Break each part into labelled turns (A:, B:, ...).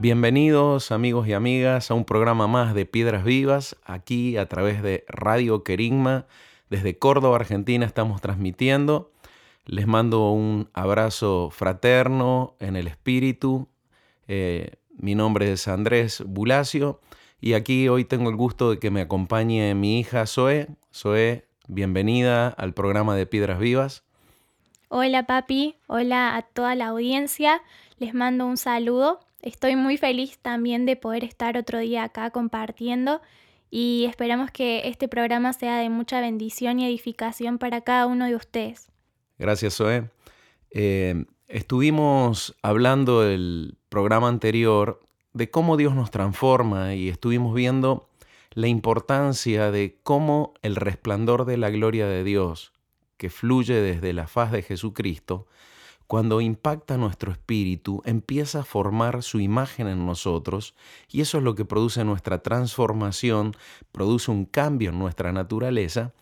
A: Bienvenidos amigos y amigas a un programa más de Piedras Vivas, aquí a través de Radio Querigma. Desde Córdoba, Argentina, estamos transmitiendo. Les mando un abrazo fraterno en el espíritu. Eh, mi nombre es Andrés Bulacio y aquí hoy tengo el gusto de que me acompañe mi hija Zoe. Zoe, bienvenida al programa de Piedras Vivas.
B: Hola papi, hola a toda la audiencia. Les mando un saludo Estoy muy feliz también de poder estar otro día acá compartiendo y esperamos que este programa sea de mucha bendición y edificación para cada uno de ustedes.
A: Gracias, Zoe. Eh, estuvimos hablando del programa anterior de cómo Dios nos transforma y estuvimos viendo la importancia de cómo el resplandor de la gloria de Dios que fluye desde la faz de Jesucristo cuando impacta nuestro espíritu, empieza a formar su imagen en nosotros y eso es lo que produce nuestra transformación, produce un cambio en nuestra naturaleza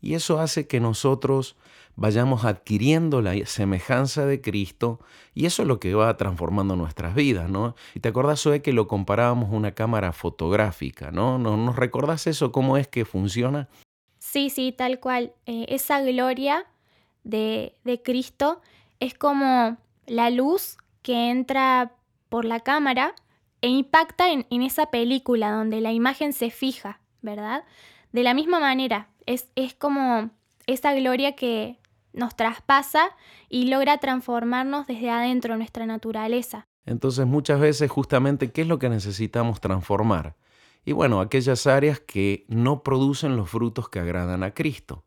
A: y eso hace que nosotros vayamos adquiriendo la semejanza de Cristo y eso es lo que va transformando nuestras vidas, ¿no? Y te acordás, Zoe, que lo comparábamos a una cámara fotográfica, ¿no? ¿Nos recordás eso? ¿Cómo es que funciona?
B: Sí, sí, tal cual. Eh, esa gloria de, de Cristo es como la luz que entra por la cámara e impacta en, esa película donde la imagen se fija, ¿verdad? De la misma manera, es, es como esa gloria que nos traspasa y logra transformarnos desde adentro nuestra naturaleza.
A: Entonces muchas veces justamente, ¿qué es lo que necesitamos transformar? Y bueno, aquellas áreas que no producen los frutos que agradan a Cristo.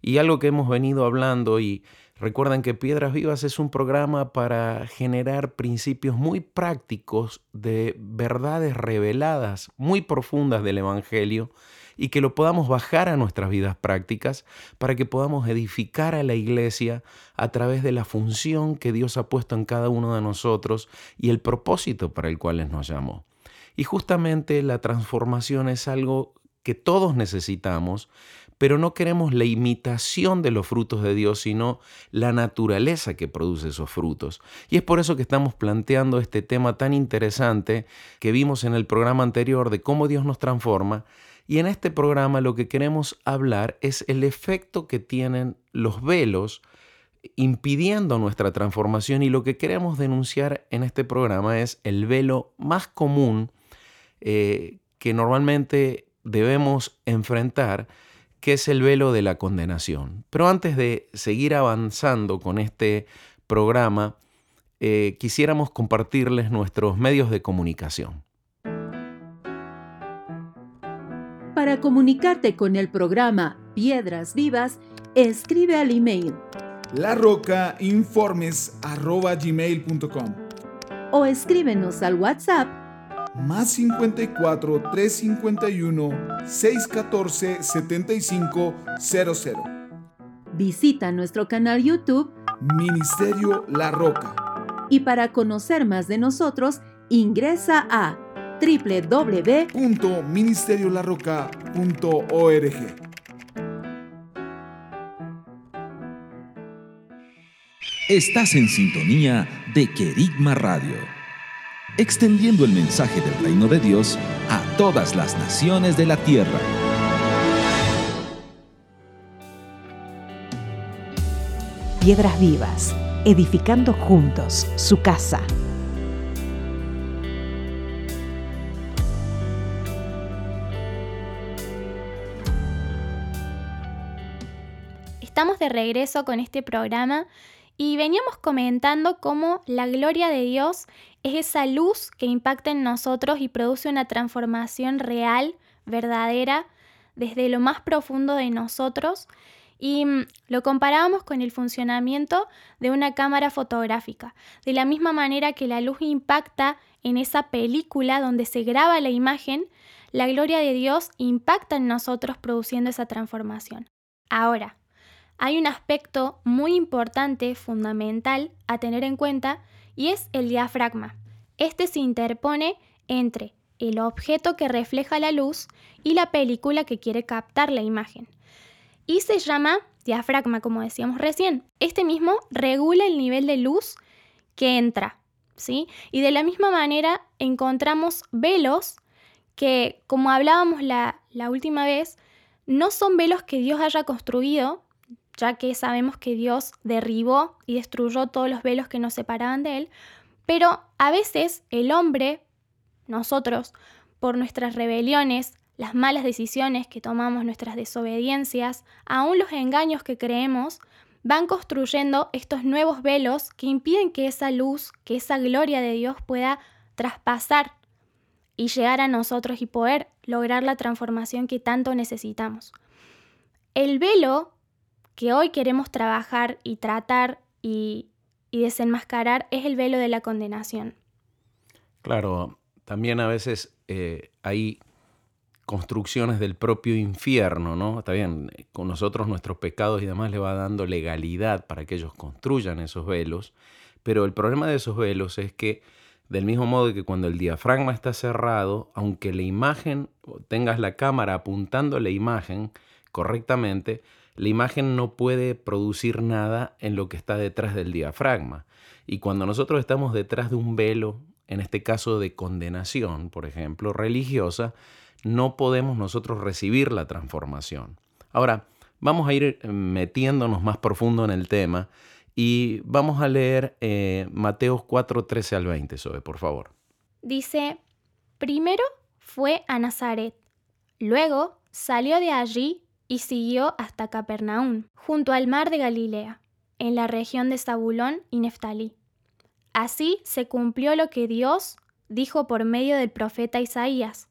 A: Y algo que hemos venido hablando y Recuerden que Piedras Vivas es un programa para generar principios muy prácticos de verdades reveladas, muy profundas del Evangelio, y que lo podamos bajar a nuestras vidas prácticas para que podamos edificar a la iglesia a través de la función que Dios ha puesto en cada uno de nosotros y el propósito para el cual nos llamó. Y justamente la transformación es algo que todos necesitamos pero no queremos la imitación de los frutos de Dios, sino la naturaleza que produce esos frutos. Y es por eso que estamos planteando este tema tan interesante que vimos en el programa anterior de cómo Dios nos transforma. Y en este programa lo que queremos hablar es el efecto que tienen los velos impidiendo nuestra transformación y lo que queremos denunciar en este programa es el velo más común eh, que normalmente debemos enfrentar que es el velo de la condenación. Pero antes de seguir avanzando con este programa, eh, quisiéramos compartirles nuestros medios de comunicación.
C: Para comunicarte con el programa Piedras Vivas, escribe al email
D: larrocainformes.gmail.com
C: o escríbenos al WhatsApp
D: más 54 351 614 7500.
C: Visita nuestro canal YouTube
D: Ministerio La Roca.
C: Y para conocer más de nosotros, ingresa a www.ministeriolarroca.org.
E: Estás en sintonía de Querigma Radio extendiendo el mensaje del reino de Dios a todas las naciones de la tierra.
F: Piedras vivas, edificando juntos su casa.
B: Estamos de regreso con este programa y veníamos comentando cómo la gloria de Dios es esa luz que impacta en nosotros y produce una transformación real, verdadera, desde lo más profundo de nosotros. Y mm, lo comparábamos con el funcionamiento de una cámara fotográfica. De la misma manera que la luz impacta en esa película donde se graba la imagen, la gloria de Dios impacta en nosotros produciendo esa transformación. Ahora, hay un aspecto muy importante, fundamental a tener en cuenta, y es el diafragma. Este se interpone entre el objeto que refleja la luz y la película que quiere captar la imagen. Y se llama diafragma, como decíamos recién. Este mismo regula el nivel de luz que entra, ¿sí? Y de la misma manera encontramos velos que, como hablábamos la, la última vez, no son velos que Dios haya construido, ya que sabemos que Dios derribó y destruyó todos los velos que nos separaban de Él, pero a veces el hombre, nosotros, por nuestras rebeliones, las malas decisiones que tomamos, nuestras desobediencias, aún los engaños que creemos, van construyendo estos nuevos velos que impiden que esa luz, que esa gloria de Dios pueda traspasar y llegar a nosotros y poder lograr la transformación que tanto necesitamos. El velo que hoy queremos trabajar y tratar y, desenmascarar es el velo de la condenación.
A: Claro, también a veces eh, hay construcciones del propio infierno, ¿no? Está bien, con nosotros nuestros pecados y demás le va dando legalidad para que ellos construyan esos velos, pero el problema de esos velos es que del mismo modo que cuando el diafragma está cerrado, aunque la imagen, tengas la cámara apuntando la imagen correctamente, la imagen no puede producir nada en lo que está detrás del diafragma. Y cuando nosotros estamos detrás de un velo, en este caso de condenación, por ejemplo, religiosa, no podemos nosotros recibir la transformación. Ahora, vamos a ir eh, metiéndonos más profundo en el tema y vamos a leer eh, Mateos 4, 13 al 20, Sobe, por favor.
B: Dice, primero fue a Nazaret, luego salió de allí y siguió hasta Capernaum, junto al mar de Galilea, en la región de Zabulón y Neftalí. Así se cumplió lo que Dios dijo por medio del profeta Isaías.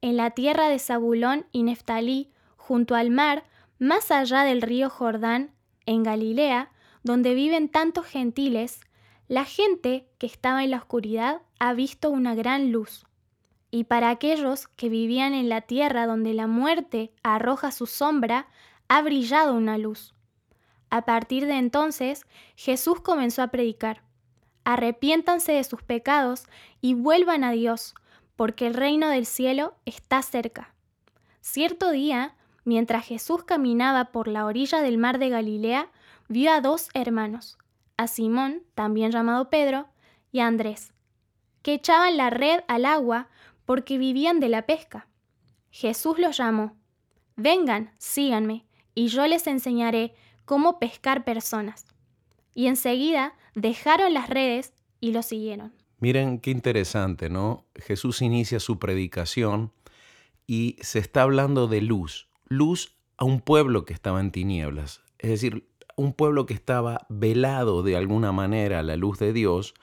B: En la tierra de Zabulón y Neftalí, junto al mar, más allá del río Jordán, en Galilea, donde viven tantos gentiles, la gente que estaba en la oscuridad ha visto una gran luz y para aquellos que vivían en la tierra donde la muerte arroja su sombra, ha brillado una luz. A partir de entonces, Jesús comenzó a predicar, arrepiéntanse de sus pecados y vuelvan a Dios, porque el reino del cielo está cerca. Cierto día, mientras Jesús caminaba por la orilla del mar de Galilea, vio a dos hermanos, a Simón, también llamado Pedro, y a Andrés, que echaban la red al agua porque vivían de la pesca. Jesús los llamó, vengan, síganme, y yo les enseñaré cómo pescar personas. Y enseguida dejaron las redes y lo siguieron.
A: Miren qué interesante, ¿no? Jesús inicia su predicación y se está hablando de luz, luz a un pueblo que estaba en tinieblas, es decir, un pueblo que estaba velado de alguna manera a la luz de Dios,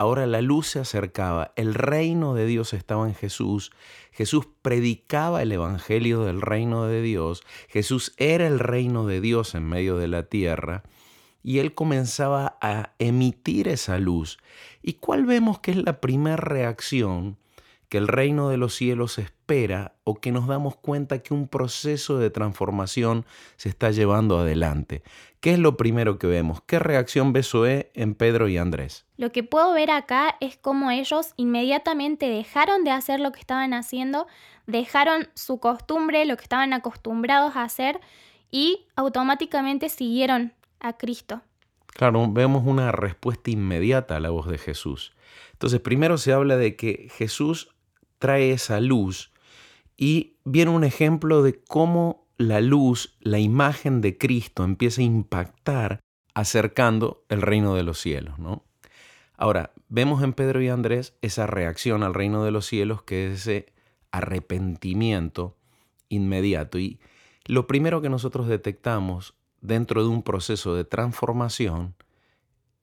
A: Ahora la luz se acercaba, el reino de Dios estaba en Jesús, Jesús predicaba el Evangelio del reino de Dios, Jesús era el reino de Dios en medio de la tierra, y él comenzaba a emitir esa luz. ¿Y cuál vemos que es la primera reacción que el reino de los cielos espera o que nos damos cuenta que un proceso de transformación se está llevando adelante. ¿Qué es lo primero que vemos? ¿Qué reacción ve Zoé en Pedro y Andrés?
B: Lo que puedo ver acá es cómo ellos inmediatamente dejaron de hacer lo que estaban haciendo, dejaron su costumbre, lo que estaban acostumbrados a hacer y automáticamente siguieron a Cristo.
A: Claro, vemos una respuesta inmediata a la voz de Jesús. Entonces, primero se habla de que Jesús trae esa luz y viene un ejemplo de cómo la luz, la imagen de Cristo empieza a impactar acercando el reino de los cielos, ¿no? Ahora, vemos en Pedro y Andrés esa reacción al reino de los cielos que es ese arrepentimiento inmediato y lo primero que nosotros detectamos dentro de un proceso de transformación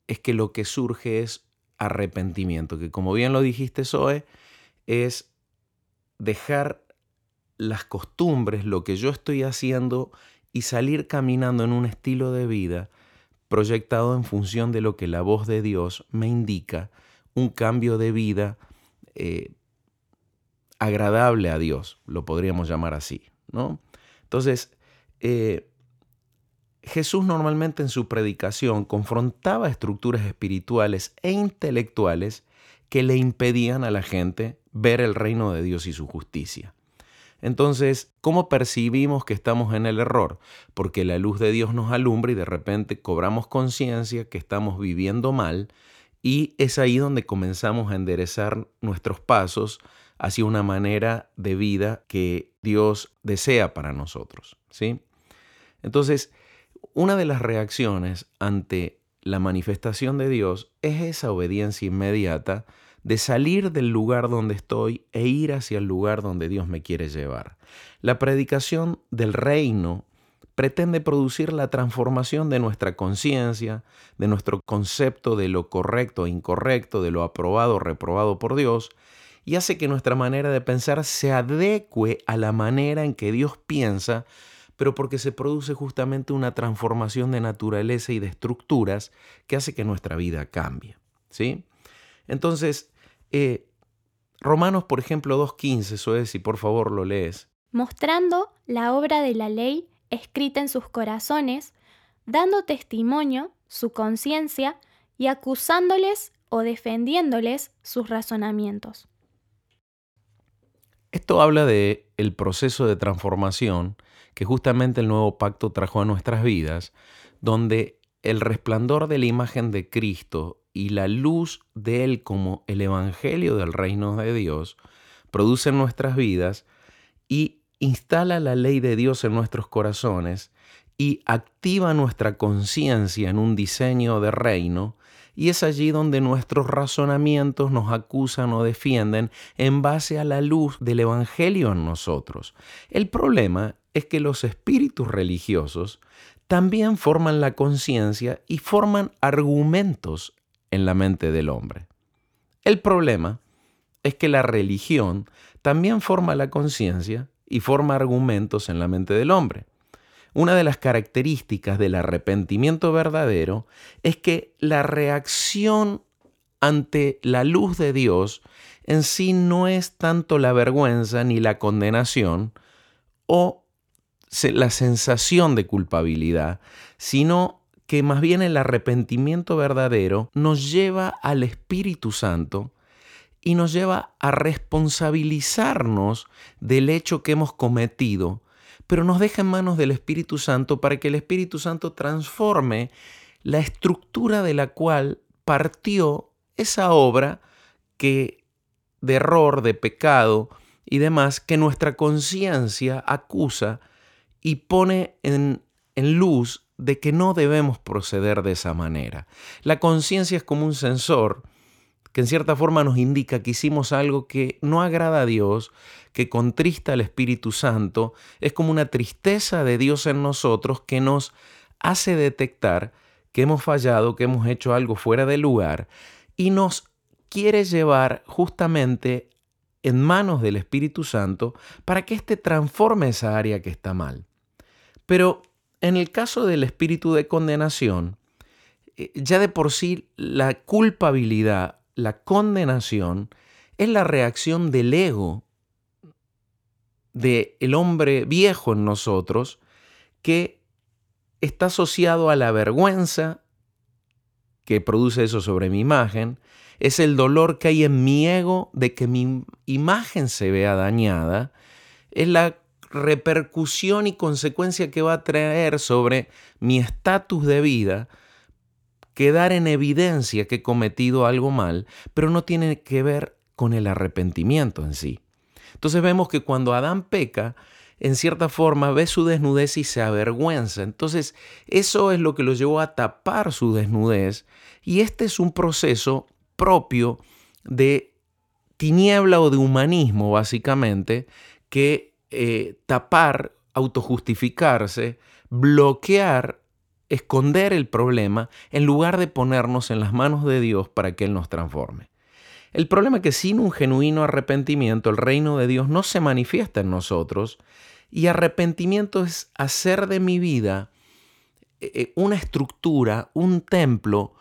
A: es que lo que surge es arrepentimiento, que como bien lo dijiste Zoe, es dejar las costumbres, lo que yo estoy haciendo y salir caminando en un estilo de vida proyectado en función de lo que la voz de Dios me indica, un cambio de vida eh, agradable a Dios, lo podríamos llamar así, ¿no? Entonces, eh, Jesús normalmente en su predicación confrontaba estructuras espirituales e intelectuales que le impedían a la gente ver el reino de Dios y su justicia. Entonces, ¿cómo percibimos que estamos en el error? Porque la luz de Dios nos alumbra y de repente cobramos conciencia que estamos viviendo mal y es ahí donde comenzamos a enderezar nuestros pasos hacia una manera de vida que Dios desea para nosotros, ¿sí? Entonces, una de las reacciones ante la manifestación de Dios es esa obediencia inmediata de salir del lugar donde estoy e ir hacia el lugar donde Dios me quiere llevar. La predicación del reino pretende producir la transformación de nuestra conciencia, de nuestro concepto de lo correcto e incorrecto, de lo aprobado o reprobado por Dios, y hace que nuestra manera de pensar se adecue a la manera en que Dios piensa, pero porque se produce justamente una transformación de naturaleza y de estructuras que hace que nuestra vida cambie. ¿sí? Entonces, eh, Romanos, por ejemplo, 2.15, eso es, si por favor lo lees.
B: Mostrando la obra de la ley escrita en sus corazones, dando testimonio su conciencia y acusándoles o defendiéndoles sus razonamientos.
A: Esto habla de el proceso de transformación que justamente el nuevo pacto trajo a nuestras vidas, donde el resplandor de la imagen de Cristo y la luz de Él como el Evangelio del reino de Dios produce en nuestras vidas y instala la ley de Dios en nuestros corazones y activa nuestra conciencia en un diseño de reino y es allí donde nuestros razonamientos nos acusan o defienden en base a la luz del Evangelio en nosotros. El problema es que los espíritus religiosos también forman la conciencia y forman argumentos en la mente del hombre. El problema es que la religión también forma la conciencia y forma argumentos en la mente del hombre. Una de las características del arrepentimiento verdadero es que la reacción ante la luz de Dios en sí no es tanto la vergüenza ni la condenación o la sensación de culpabilidad, sino que más bien el arrepentimiento verdadero nos lleva al Espíritu Santo y nos lleva a responsabilizarnos del hecho que hemos cometido, pero nos deja en manos del Espíritu Santo para que el Espíritu Santo transforme la estructura de la cual partió esa obra que de error, de pecado y demás que nuestra conciencia acusa y pone en, en luz de que no debemos proceder de esa manera. La conciencia es como un sensor que en cierta forma nos indica que hicimos algo que no agrada a Dios, que contrista al Espíritu Santo, es como una tristeza de Dios en nosotros que nos hace detectar que hemos fallado, que hemos hecho algo fuera de lugar y nos quiere llevar justamente en manos del Espíritu Santo para que éste transforme esa área que está mal. Pero en el caso del espíritu de condenación, eh, ya de por sí la culpabilidad, la condenación, es la reacción del ego del el hombre viejo en nosotros que está asociado a la vergüenza que produce eso sobre mi imagen, es el dolor que hay en mi ego de que mi imagen se vea dañada, es la repercusión y consecuencia que va a traer sobre mi estatus de vida quedar en evidencia que he cometido algo mal, pero no tiene que ver con el arrepentimiento en sí. Entonces vemos que cuando Adán peca, en cierta forma ve su desnudez y se avergüenza. Entonces eso es lo que lo llevó a tapar su desnudez y este es un proceso propio de tiniebla o de humanismo básicamente que eh, tapar, autojustificarse, bloquear, esconder el problema en lugar de ponernos en las manos de Dios para que Él nos transforme. El problema es que sin un genuino arrepentimiento el reino de Dios no se manifiesta en nosotros Y arrepentimiento es hacer de mi vida eh, eh, una estructura, un templo,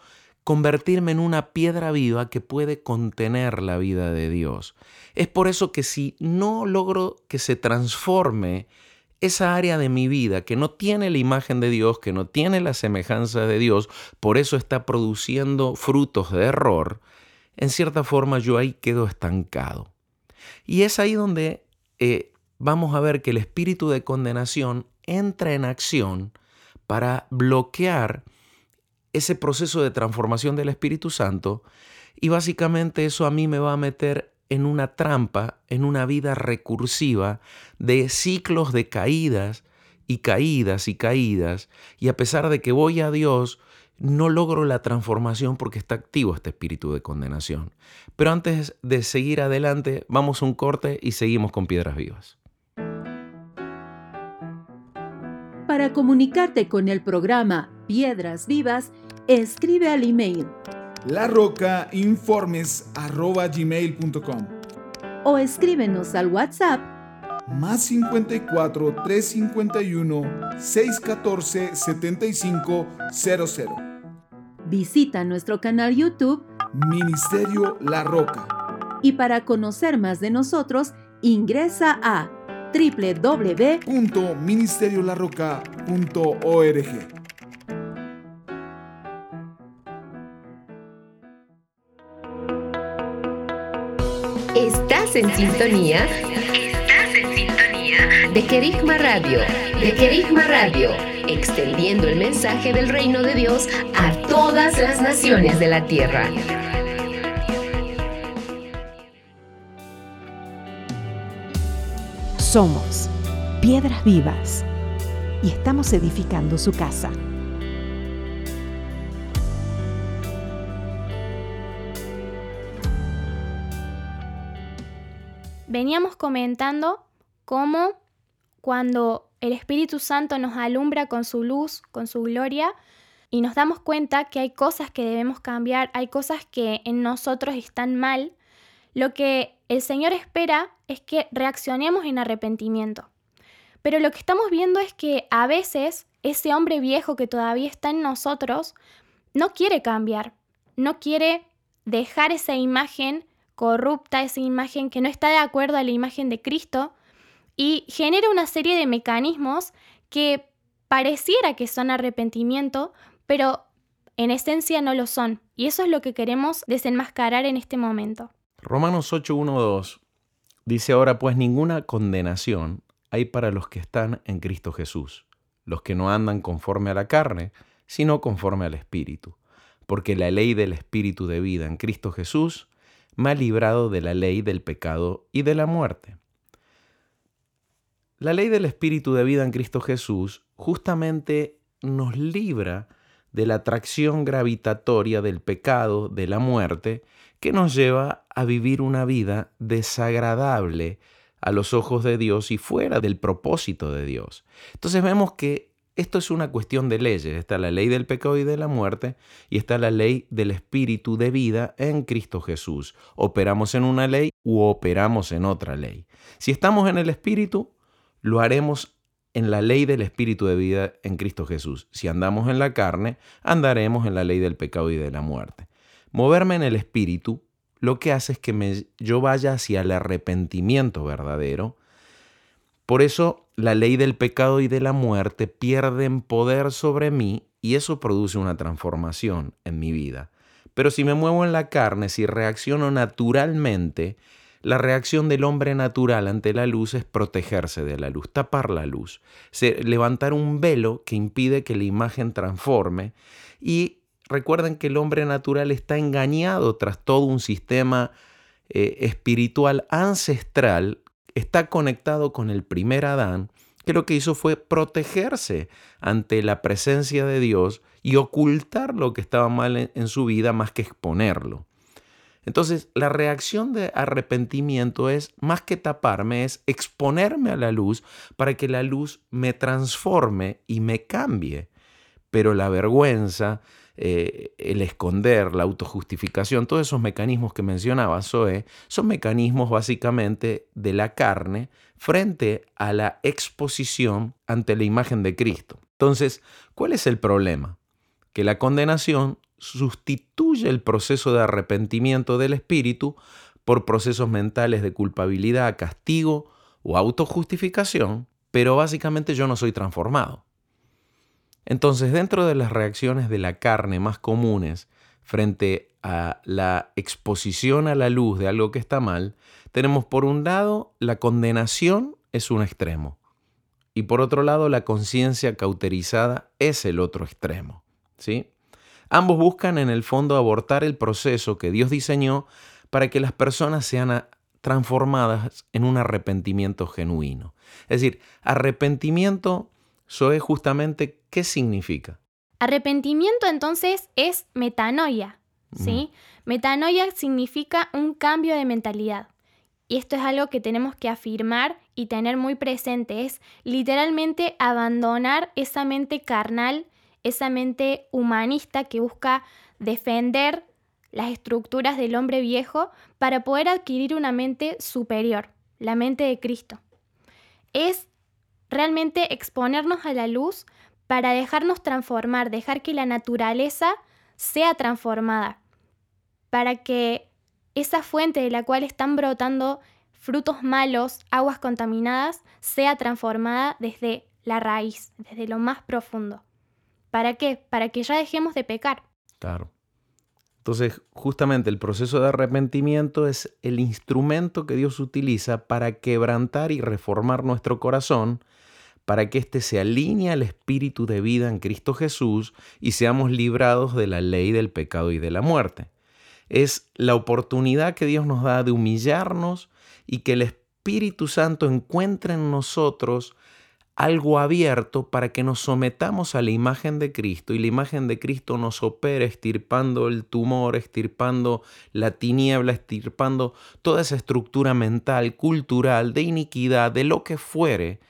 A: convertirme en una piedra viva que puede contener la vida de Dios. Es por eso que si no logro que se transforme esa área de mi vida que no tiene la imagen de Dios, que no tiene la semejanza de Dios, por eso está produciendo frutos de error, en cierta forma yo ahí quedo estancado. Y es ahí donde eh, vamos a ver que el espíritu de condenación entra en acción para bloquear ese proceso de transformación del Espíritu Santo y básicamente eso a mí me va a meter en una trampa, en una vida recursiva de ciclos de caídas y caídas y caídas y a pesar de que voy a Dios, no logro la transformación porque está activo este espíritu de condenación. Pero antes de seguir adelante, vamos a un corte y seguimos con Piedras Vivas.
C: Para comunicarte con el programa Piedras Vivas, escribe al email
D: larrocainformes.gmail.com
C: o escríbenos al WhatsApp
D: más 54 351 614 7500.
C: Visita nuestro canal YouTube
D: Ministerio La Roca.
C: Y para conocer más de nosotros, ingresa a
D: www.ministeriolarroca.org.
G: Estás en sintonía. Estás en sintonía de Querigma Radio. De Querigma Radio. Extendiendo el mensaje del reino de Dios a todas las naciones de la tierra.
F: Somos piedras vivas y estamos edificando su casa.
B: Veníamos comentando cómo cuando el Espíritu Santo nos alumbra con su luz, con su gloria, y nos damos cuenta que hay cosas que debemos cambiar, hay cosas que en nosotros están mal, lo que el Señor espera es que reaccionemos en arrepentimiento. Pero lo que estamos viendo es que a veces ese hombre viejo que todavía está en nosotros no quiere cambiar, no quiere dejar esa imagen corrupta, esa imagen que no está de acuerdo a la imagen de Cristo y genera una serie de mecanismos que pareciera que son arrepentimiento, pero en esencia no lo son. Y eso es lo que queremos desenmascarar en este momento.
A: Romanos 8.1.2 dice ahora pues ninguna condenación hay para los que están en Cristo Jesús, los que no andan conforme a la carne, sino conforme al Espíritu, porque la ley del Espíritu de vida en Cristo Jesús me ha librado de la ley del pecado y de la muerte. La ley del Espíritu de vida en Cristo Jesús justamente nos libra de la atracción gravitatoria del pecado, de la muerte, que nos lleva a vivir una vida desagradable a los ojos de Dios y fuera del propósito de Dios. Entonces vemos que esto es una cuestión de leyes. Está la ley del pecado y de la muerte y está la ley del espíritu de vida en Cristo Jesús. Operamos en una ley u operamos en otra ley. Si estamos en el espíritu, lo haremos en la ley del espíritu de vida en Cristo Jesús. Si andamos en la carne, andaremos en la ley del pecado y de la muerte. Moverme en el espíritu lo que hace es que me, yo vaya hacia el arrepentimiento verdadero. Por eso la ley del pecado y de la muerte pierden poder sobre mí y eso produce una transformación en mi vida. Pero si me muevo en la carne, si reacciono naturalmente, la reacción del hombre natural ante la luz es protegerse de la luz, tapar la luz, levantar un velo que impide que la imagen transforme. Y recuerden que el hombre natural está engañado tras todo un sistema eh, espiritual ancestral está conectado con el primer Adán, que lo que hizo fue protegerse ante la presencia de Dios y ocultar lo que estaba mal en, su vida más que exponerlo. Entonces, la reacción de arrepentimiento es, más que taparme, es exponerme a la luz para que la luz me transforme y me cambie. Pero la vergüenza, eh, el esconder, la autojustificación, todos esos mecanismos que mencionaba Zoe, son mecanismos básicamente de la carne frente a la exposición ante la imagen de Cristo. Entonces, ¿cuál es el problema? Que la condenación sustituye el proceso de arrepentimiento del espíritu por procesos mentales de culpabilidad, castigo o autojustificación, pero básicamente yo no soy transformado. Entonces, dentro de las reacciones de la carne más comunes frente a la exposición a la luz de algo que está mal, tenemos por un lado la condenación es un extremo y por otro lado la conciencia cauterizada es el otro extremo. ¿sí? Ambos buscan en el fondo abortar el proceso que Dios diseñó para que las personas sean transformadas en un arrepentimiento genuino. Es decir, arrepentimiento, eso es justamente qué significa.
B: Arrepentimiento entonces es metanoia, ¿sí? Metanoia significa un cambio de mentalidad. Y esto es algo que tenemos que afirmar y tener muy presente. Es literalmente abandonar esa mente carnal, esa mente humanista que busca defender las estructuras del hombre viejo para poder adquirir una mente superior, la mente de Cristo. Es realmente exponernos a la luz para dejarnos transformar, dejar que la naturaleza sea transformada, para que esa fuente de la cual están brotando frutos malos, aguas contaminadas, sea transformada desde la raíz, desde lo más profundo. ¿Para qué? Para que ya dejemos de pecar.
A: Claro. Entonces, justamente el proceso de arrepentimiento es el instrumento que Dios utiliza para quebrantar y reformar nuestro corazón, para que éste se alinee al espíritu de vida en Cristo Jesús y seamos librados de la ley del pecado y de la muerte. Es la oportunidad que Dios nos da de humillarnos y que el Espíritu Santo encuentre en nosotros algo abierto para que nos sometamos a la imagen de Cristo y la imagen de Cristo nos opere estirpando el tumor, estirpando la tiniebla, estirpando toda esa estructura mental, cultural, de iniquidad, de lo que fuere,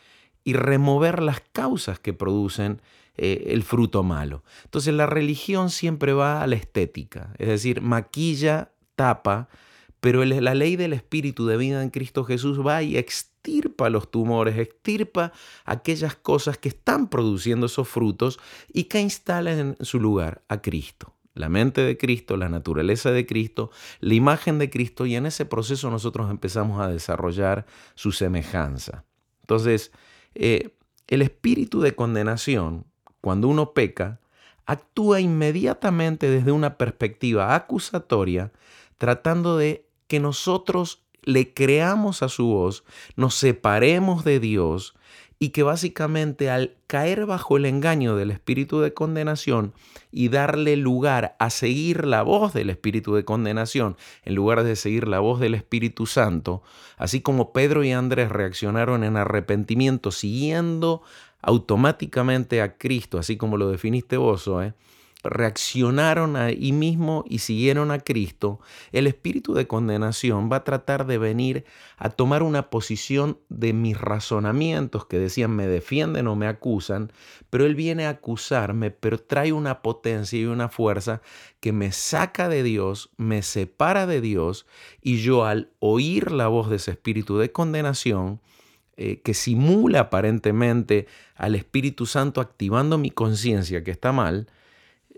A: y remover las causas que producen eh, el fruto malo. Entonces la religión siempre va a la estética, es decir, maquilla, tapa, pero la ley del Espíritu de vida en Cristo Jesús va y extirpa los tumores, extirpa aquellas cosas que están produciendo esos frutos y que instalan en su lugar a Cristo. La mente de Cristo, la naturaleza de Cristo, la imagen de Cristo y en ese proceso nosotros empezamos a desarrollar su semejanza. Entonces, eh, el espíritu de condenación, cuando uno peca, actúa inmediatamente desde una perspectiva acusatoria, tratando de que nosotros le creamos a su voz, nos separemos de Dios y que básicamente al caer bajo el engaño del espíritu de condenación y darle lugar a seguir la voz del espíritu de condenación en lugar de seguir la voz del Espíritu Santo, así como Pedro y Andrés reaccionaron en arrepentimiento siguiendo automáticamente a Cristo, así como lo definiste vos, ¿eh? Reaccionaron ahí mismo y siguieron a Cristo, el espíritu de condenación va a tratar de venir a tomar una posición de mis razonamientos que decían me defienden o me acusan, pero él viene a acusarme, pero trae una potencia y una fuerza que me saca de Dios, me separa de Dios y yo al oír la voz de ese espíritu de condenación, eh, que simula aparentemente al Espíritu Santo activando mi conciencia que está mal,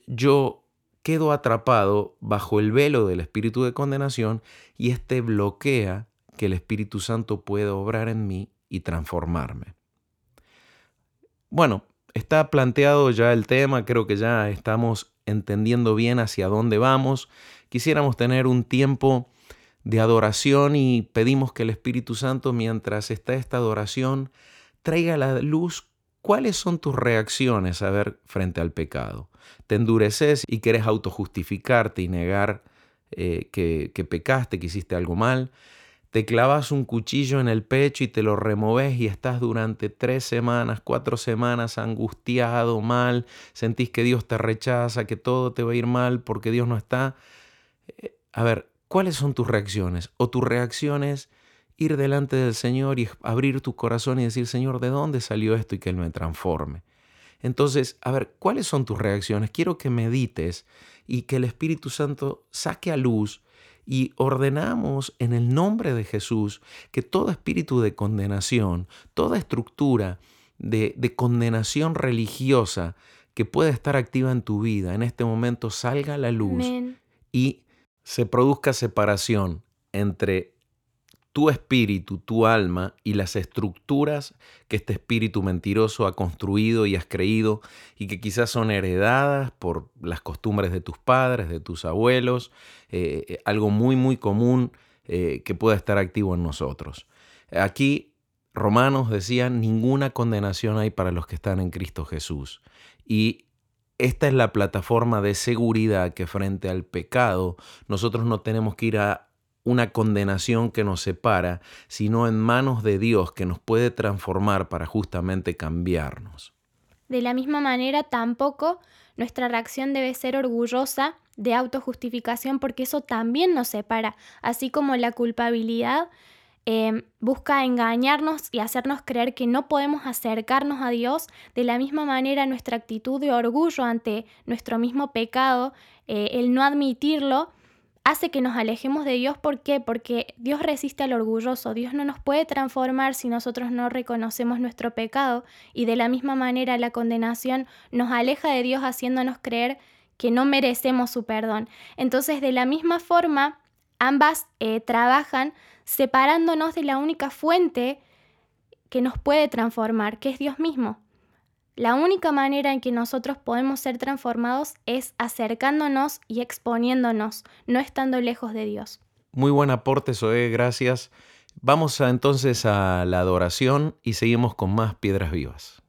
A: yo quedo atrapado bajo el velo del espíritu de condenación y este bloquea que el Espíritu Santo pueda obrar en mí y transformarme. Bueno, está planteado ya el tema, creo que ya estamos entendiendo bien hacia dónde vamos. Quisiéramos tener un tiempo de adoración y pedimos que el Espíritu Santo, mientras está esta adoración, traiga la luz cuáles son tus reacciones a ver frente al pecado. ¿Te endureces y quieres autojustificarte y negar eh, que, que pecaste, que hiciste algo mal? te clavas un cuchillo en el pecho y te lo removes y estás durante tres semanas, cuatro semanas angustiado, mal, sentís que Dios te rechaza, que todo te va a ir mal porque Dios no está. Eh, a ver, ¿cuáles son tus reacciones? O tu reacción es ir delante del Señor y abrir tu corazón y decir, Señor, ¿de dónde salió esto y que Él me transforme?
H: Entonces, a ver, ¿cuáles son tus reacciones? Quiero que medites y que el Espíritu Santo saque a luz y ordenamos en el nombre de Jesús que todo espíritu de condenación, toda estructura de, de condenación religiosa que pueda estar activa en tu vida, en este momento salga a la luz
B: Amén.
H: y se produzca separación entre tu espíritu, tu alma y las estructuras que este espíritu mentiroso ha construido y has creído y que quizás son heredadas por las costumbres de tus padres, de tus abuelos, eh, eh, algo muy muy común eh, que pueda estar activo en nosotros. Aquí Romanos decía, ninguna condenación hay para los que están en Cristo Jesús. Y esta es la plataforma de seguridad que frente al pecado nosotros no tenemos que ir a una condenación que nos separa, sino en manos de Dios que nos puede transformar para justamente cambiarnos.
B: De la misma manera, tampoco nuestra reacción debe ser orgullosa de autojustificación porque eso también nos separa, así como la culpabilidad eh, busca engañarnos y hacernos creer que no podemos acercarnos a Dios. De la misma manera, nuestra actitud de orgullo ante nuestro mismo pecado, eh, el no admitirlo, hace que nos alejemos de Dios. ¿Por qué? Porque Dios resiste al orgulloso. Dios no nos puede transformar si nosotros no reconocemos nuestro pecado. Y de la misma manera la condenación nos aleja de Dios haciéndonos creer que no merecemos su perdón. Entonces, de la misma forma, ambas eh, trabajan separándonos de la única fuente que nos puede transformar, que es Dios mismo. La única manera en que nosotros podemos ser transformados es acercándonos y exponiéndonos, no estando lejos de Dios.
H: Muy buen aporte, Zoe, gracias. Vamos entonces a la adoración y seguimos con más piedras vivas.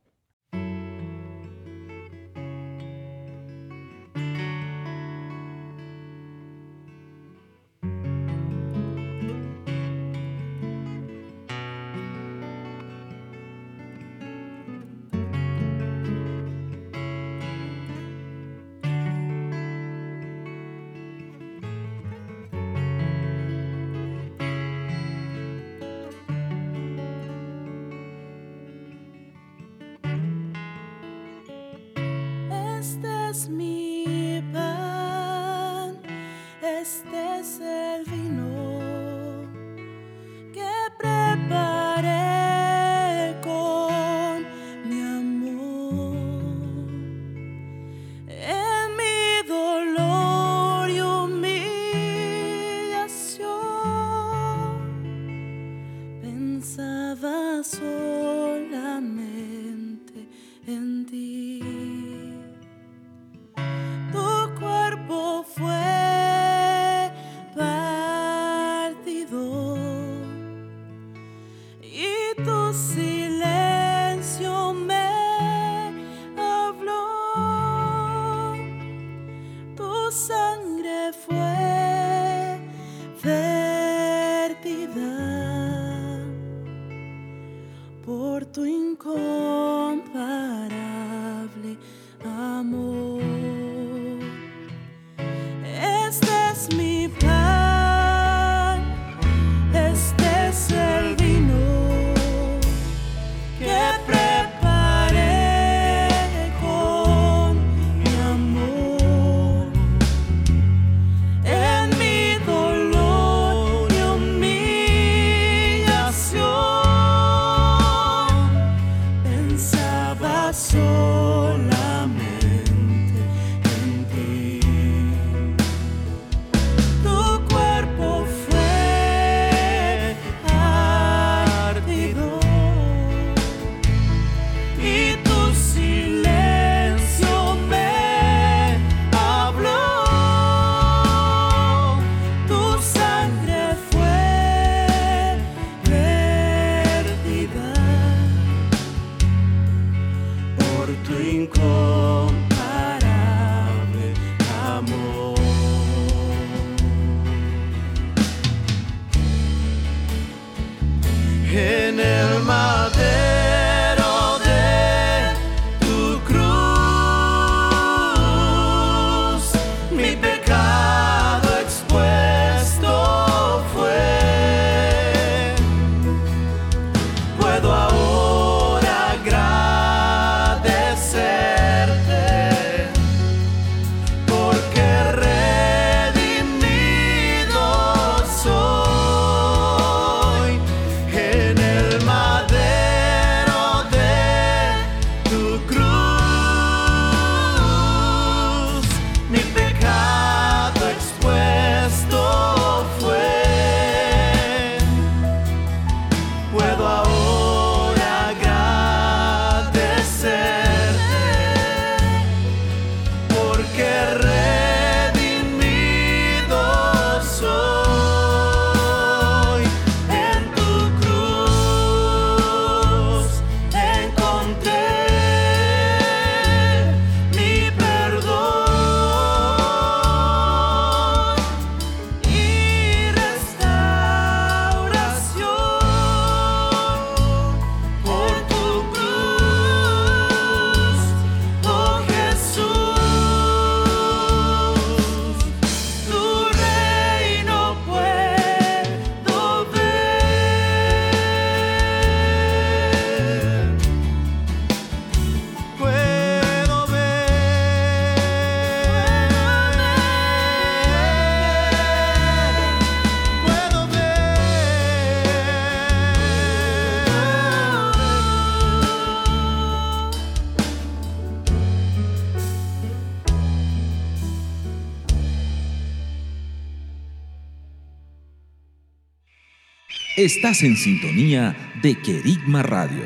E: Estás en sintonía de Querigma Radio,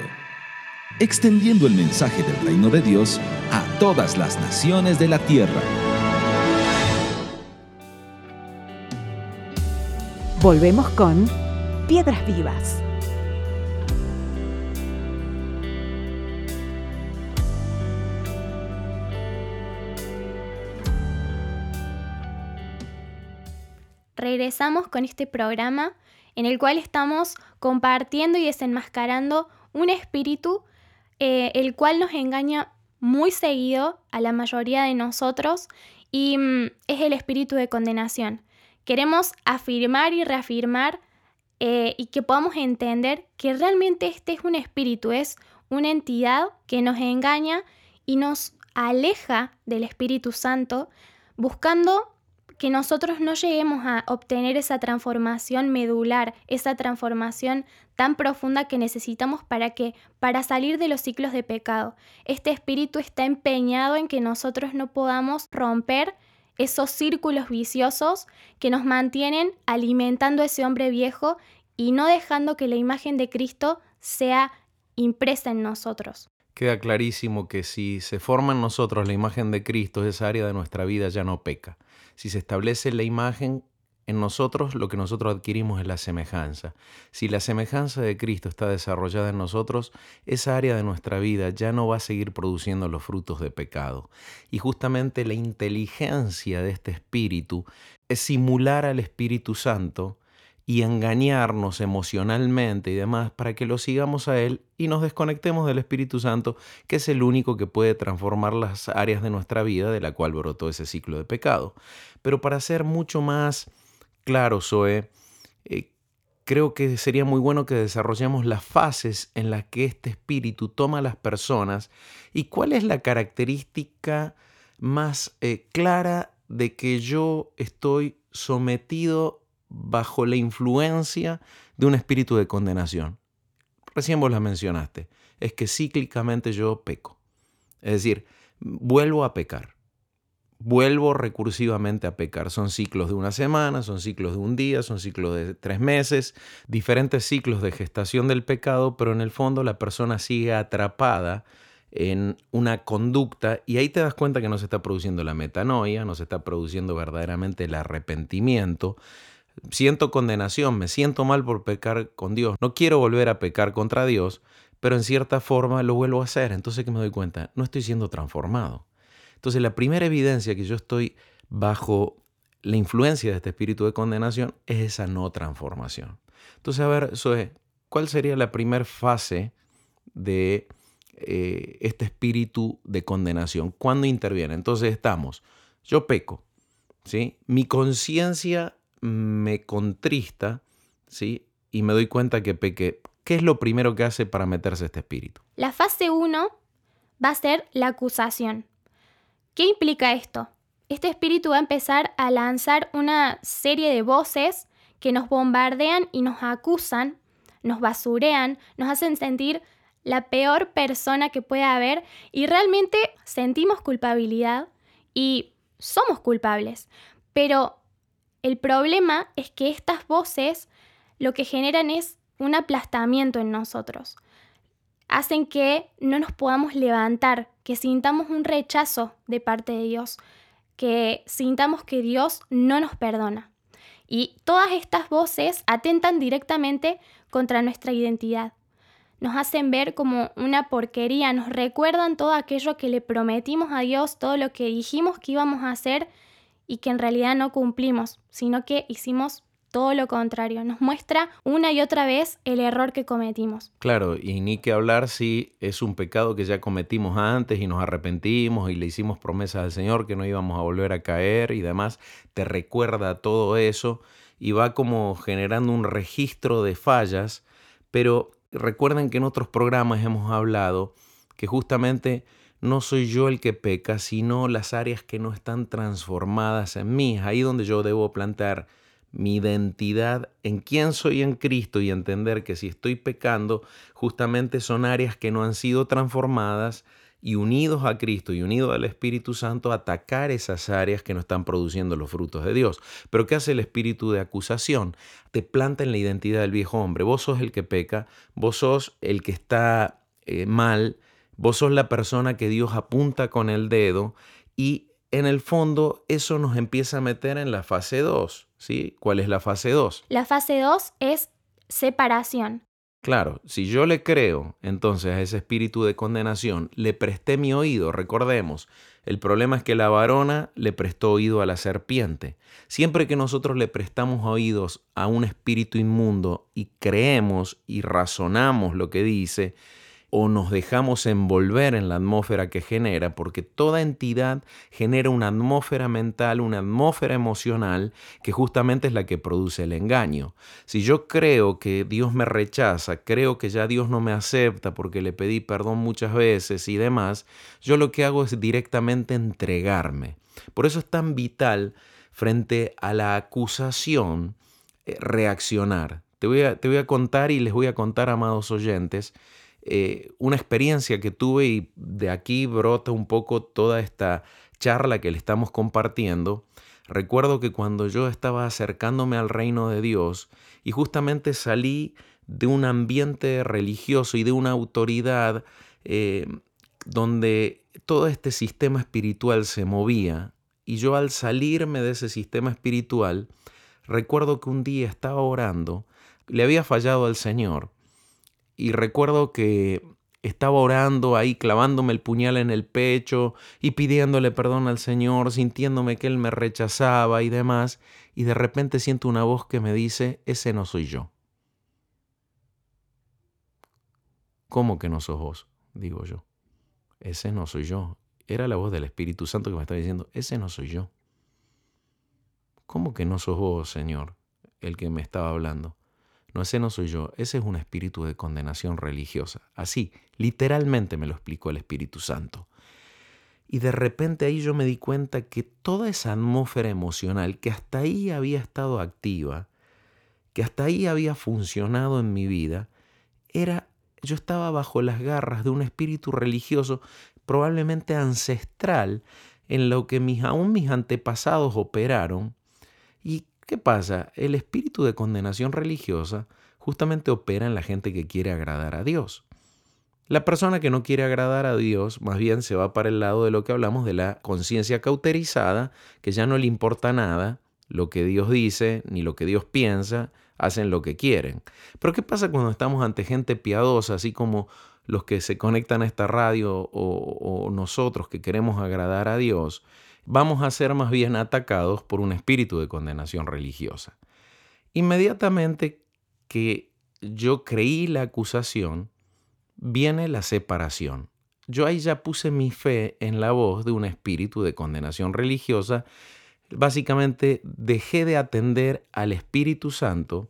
E: extendiendo el mensaje del reino de Dios a todas las naciones de la tierra.
F: Volvemos con Piedras Vivas.
B: regresamos con este programa en el cual estamos compartiendo y desenmascarando un espíritu eh, el cual nos engaña muy seguido a la mayoría de nosotros y mm, es el espíritu de condenación. Queremos afirmar y reafirmar eh, y que podamos entender que realmente este es un espíritu, es una entidad que nos engaña y nos aleja del Espíritu Santo buscando que nosotros no lleguemos a obtener esa transformación medular, esa transformación tan profunda que necesitamos para que para salir de los ciclos de pecado. Este espíritu está empeñado en que nosotros no podamos romper esos círculos viciosos que nos mantienen alimentando ese hombre viejo y no dejando que la imagen de Cristo sea impresa en nosotros.
A: Queda clarísimo que si se forma en nosotros la imagen de Cristo, esa área de nuestra vida ya no peca si se establece la imagen en nosotros, lo que nosotros adquirimos es la semejanza. Si la semejanza de Cristo está desarrollada en nosotros, esa área de nuestra vida ya no va a seguir produciendo los frutos de pecado. Y justamente la inteligencia de este Espíritu es simular al Espíritu Santo y engañarnos emocionalmente y demás para que lo sigamos a Él y nos desconectemos del Espíritu Santo, que es el único que puede transformar las áreas de nuestra vida de la cual brotó ese ciclo de pecado. Pero para ser mucho más claro, Zoe, eh, creo que sería muy bueno que desarrollemos las fases en las que este espíritu toma a las personas y cuál es la característica más eh, clara de que yo estoy sometido bajo la influencia de un espíritu de condenación. Recién vos la mencionaste, es que cíclicamente yo peco. Es decir, vuelvo a pecar. Vuelvo recursivamente a pecar. Son ciclos de una semana, son ciclos de un día, son ciclos de tres meses, diferentes ciclos de gestación del pecado, pero en el fondo la persona sigue atrapada en una conducta y ahí te das cuenta que no se está produciendo la metanoia, no se está produciendo verdaderamente el arrepentimiento, siento condenación, me siento mal por pecar con Dios, no quiero volver a pecar contra Dios, pero en cierta forma lo vuelvo a hacer. Entonces que me doy cuenta, no estoy siendo transformado. Entonces la primera evidencia que yo estoy bajo la influencia de este espíritu de condenación es esa no transformación. Entonces, a ver, Zoe, ¿cuál sería la primera fase de eh, este espíritu de condenación? ¿Cuándo interviene? Entonces estamos, yo peco, ¿sí? Mi conciencia me contrista, ¿sí? Y me doy cuenta que peque. ¿Qué es lo primero que hace para meterse este espíritu?
B: La fase 1 va a ser la acusación. ¿Qué implica esto? Este espíritu va a empezar a lanzar una serie de voces que nos bombardean y nos acusan, nos basurean, nos hacen sentir la peor persona que pueda haber y realmente sentimos culpabilidad y somos culpables. Pero el problema es que estas voces lo que generan es un aplastamiento en nosotros. Hacen que no nos podamos levantar, que sintamos un rechazo de parte de Dios, que sintamos que Dios no nos perdona. Y todas estas voces atentan directamente contra nuestra identidad. Nos hacen ver como una porquería, nos recuerdan todo aquello que le prometimos a Dios, todo lo que dijimos que íbamos a hacer y que en realidad no cumplimos, sino que hicimos todo lo contrario, nos muestra una y otra vez el error que cometimos.
A: Claro, y ni que hablar si es un pecado que ya cometimos antes y nos arrepentimos y le hicimos promesas al Señor que no íbamos a volver a caer y demás, te recuerda todo eso y va como generando un registro de fallas, pero recuerden que en otros programas hemos hablado que justamente no soy yo el que peca, sino las áreas que no están transformadas en mí. ahí donde yo debo plantar mi identidad en quién soy en Cristo y entender que si estoy pecando, justamente son áreas que no han sido transformadas y unidos a Cristo y unidos al Espíritu Santo, atacar esas áreas que no están produciendo los frutos de Dios. Pero ¿qué hace el espíritu de acusación? Te planta en la identidad del viejo hombre. Vos sos el que peca, vos sos el que está eh, mal, vos sos la persona que Dios apunta con el dedo y en el fondo eso nos empieza a meter en la fase 2. ¿sí? ¿Cuál es la fase 2?
B: La fase 2 es separación.
A: Claro, si yo le creo entonces a ese espíritu de condenación, le presté mi oído, recordemos, el problema es que la varona le prestó oído a la serpiente. Siempre que nosotros le prestamos oídos a un espíritu inmundo y creemos y razonamos lo que dice, o nos dejamos envolver en la atmósfera que genera, porque toda entidad genera una atmósfera mental, una atmósfera emocional, que justamente es la que produce el engaño. Si yo creo que Dios me rechaza, creo que ya Dios no me acepta porque le pedí perdón muchas veces y demás, yo lo que hago es directamente entregarme. Por eso es tan vital frente a la acusación eh, reaccionar. Te voy, a, te voy a contar y les voy a contar, amados oyentes, eh, una experiencia que tuve y de aquí brota un poco toda esta charla que le estamos compartiendo. Recuerdo que cuando yo estaba acercándome al reino de Dios y justamente salí de un ambiente religioso y de una autoridad eh, donde todo este sistema espiritual se movía, y yo al salirme de ese sistema espiritual, recuerdo que un día estaba orando, le había fallado al Señor, y recuerdo que estaba orando ahí, clavándome el puñal en el pecho y pidiéndole perdón al Señor, sintiéndome que Él me rechazaba y demás, y de repente siento una voz que me dice, ese no soy yo. ¿Cómo que no sos vos? Digo yo. Ese no soy yo. Era la voz del Espíritu Santo que me estaba diciendo, ese no soy yo. ¿Cómo que no sos vos, Señor, el que me estaba hablando? No, ese no soy yo, ese es un espíritu de condenación religiosa. Así, literalmente me lo explicó el Espíritu Santo. Y de repente ahí yo me di cuenta que toda esa atmósfera emocional que hasta ahí había estado activa, que hasta ahí había funcionado en mi vida, era, yo estaba bajo las garras de un espíritu religioso probablemente ancestral en lo que mis, aún mis antepasados operaron ¿Qué pasa? El espíritu de condenación religiosa justamente opera en la gente que quiere agradar a Dios. La persona que no quiere agradar a Dios más bien se va para el lado de lo que hablamos de la conciencia cauterizada, que ya no le importa nada lo que Dios dice ni lo que Dios piensa, hacen lo que quieren. Pero ¿qué pasa cuando estamos ante gente piadosa, así como los que se conectan a esta radio o, o nosotros que queremos agradar a Dios? Vamos a ser más bien atacados por un espíritu de condenación religiosa. Inmediatamente que yo creí la acusación, viene la separación. Yo ahí ya puse mi fe en la voz de un espíritu de condenación religiosa. Básicamente dejé de atender al Espíritu Santo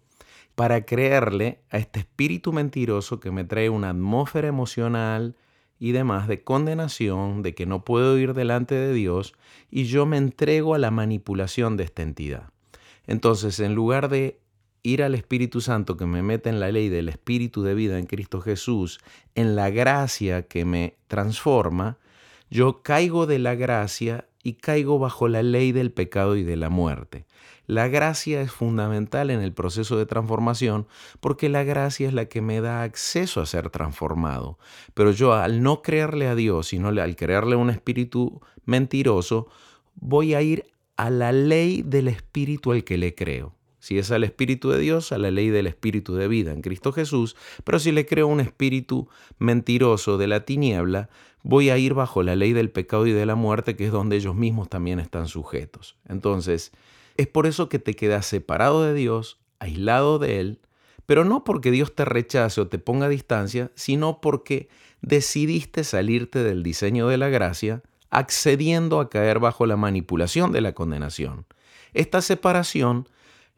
A: para creerle a este espíritu mentiroso que me trae una atmósfera emocional, y demás de condenación, de que no puedo ir delante de Dios, y yo me entrego a la manipulación de esta entidad. Entonces, en lugar de ir al Espíritu Santo que me mete en la ley del Espíritu de vida en Cristo Jesús, en la gracia que me transforma, yo caigo de la gracia y caigo bajo la ley del pecado y de la muerte. La gracia es fundamental en el proceso de transformación porque la gracia es la que me da acceso a ser transformado. Pero yo al no creerle a Dios, sino al creerle un espíritu mentiroso, voy a ir a la ley del espíritu al que le creo. Si es al Espíritu de Dios, a la ley del Espíritu de vida en Cristo Jesús, pero si le creo un espíritu mentiroso de la tiniebla, voy a ir bajo la ley del pecado y de la muerte, que es donde ellos mismos también están sujetos. Entonces, es por eso que te quedas separado de Dios, aislado de Él, pero no porque Dios te rechace o te ponga a distancia, sino porque decidiste salirte del diseño de la gracia, accediendo a caer bajo la manipulación de la condenación. Esta separación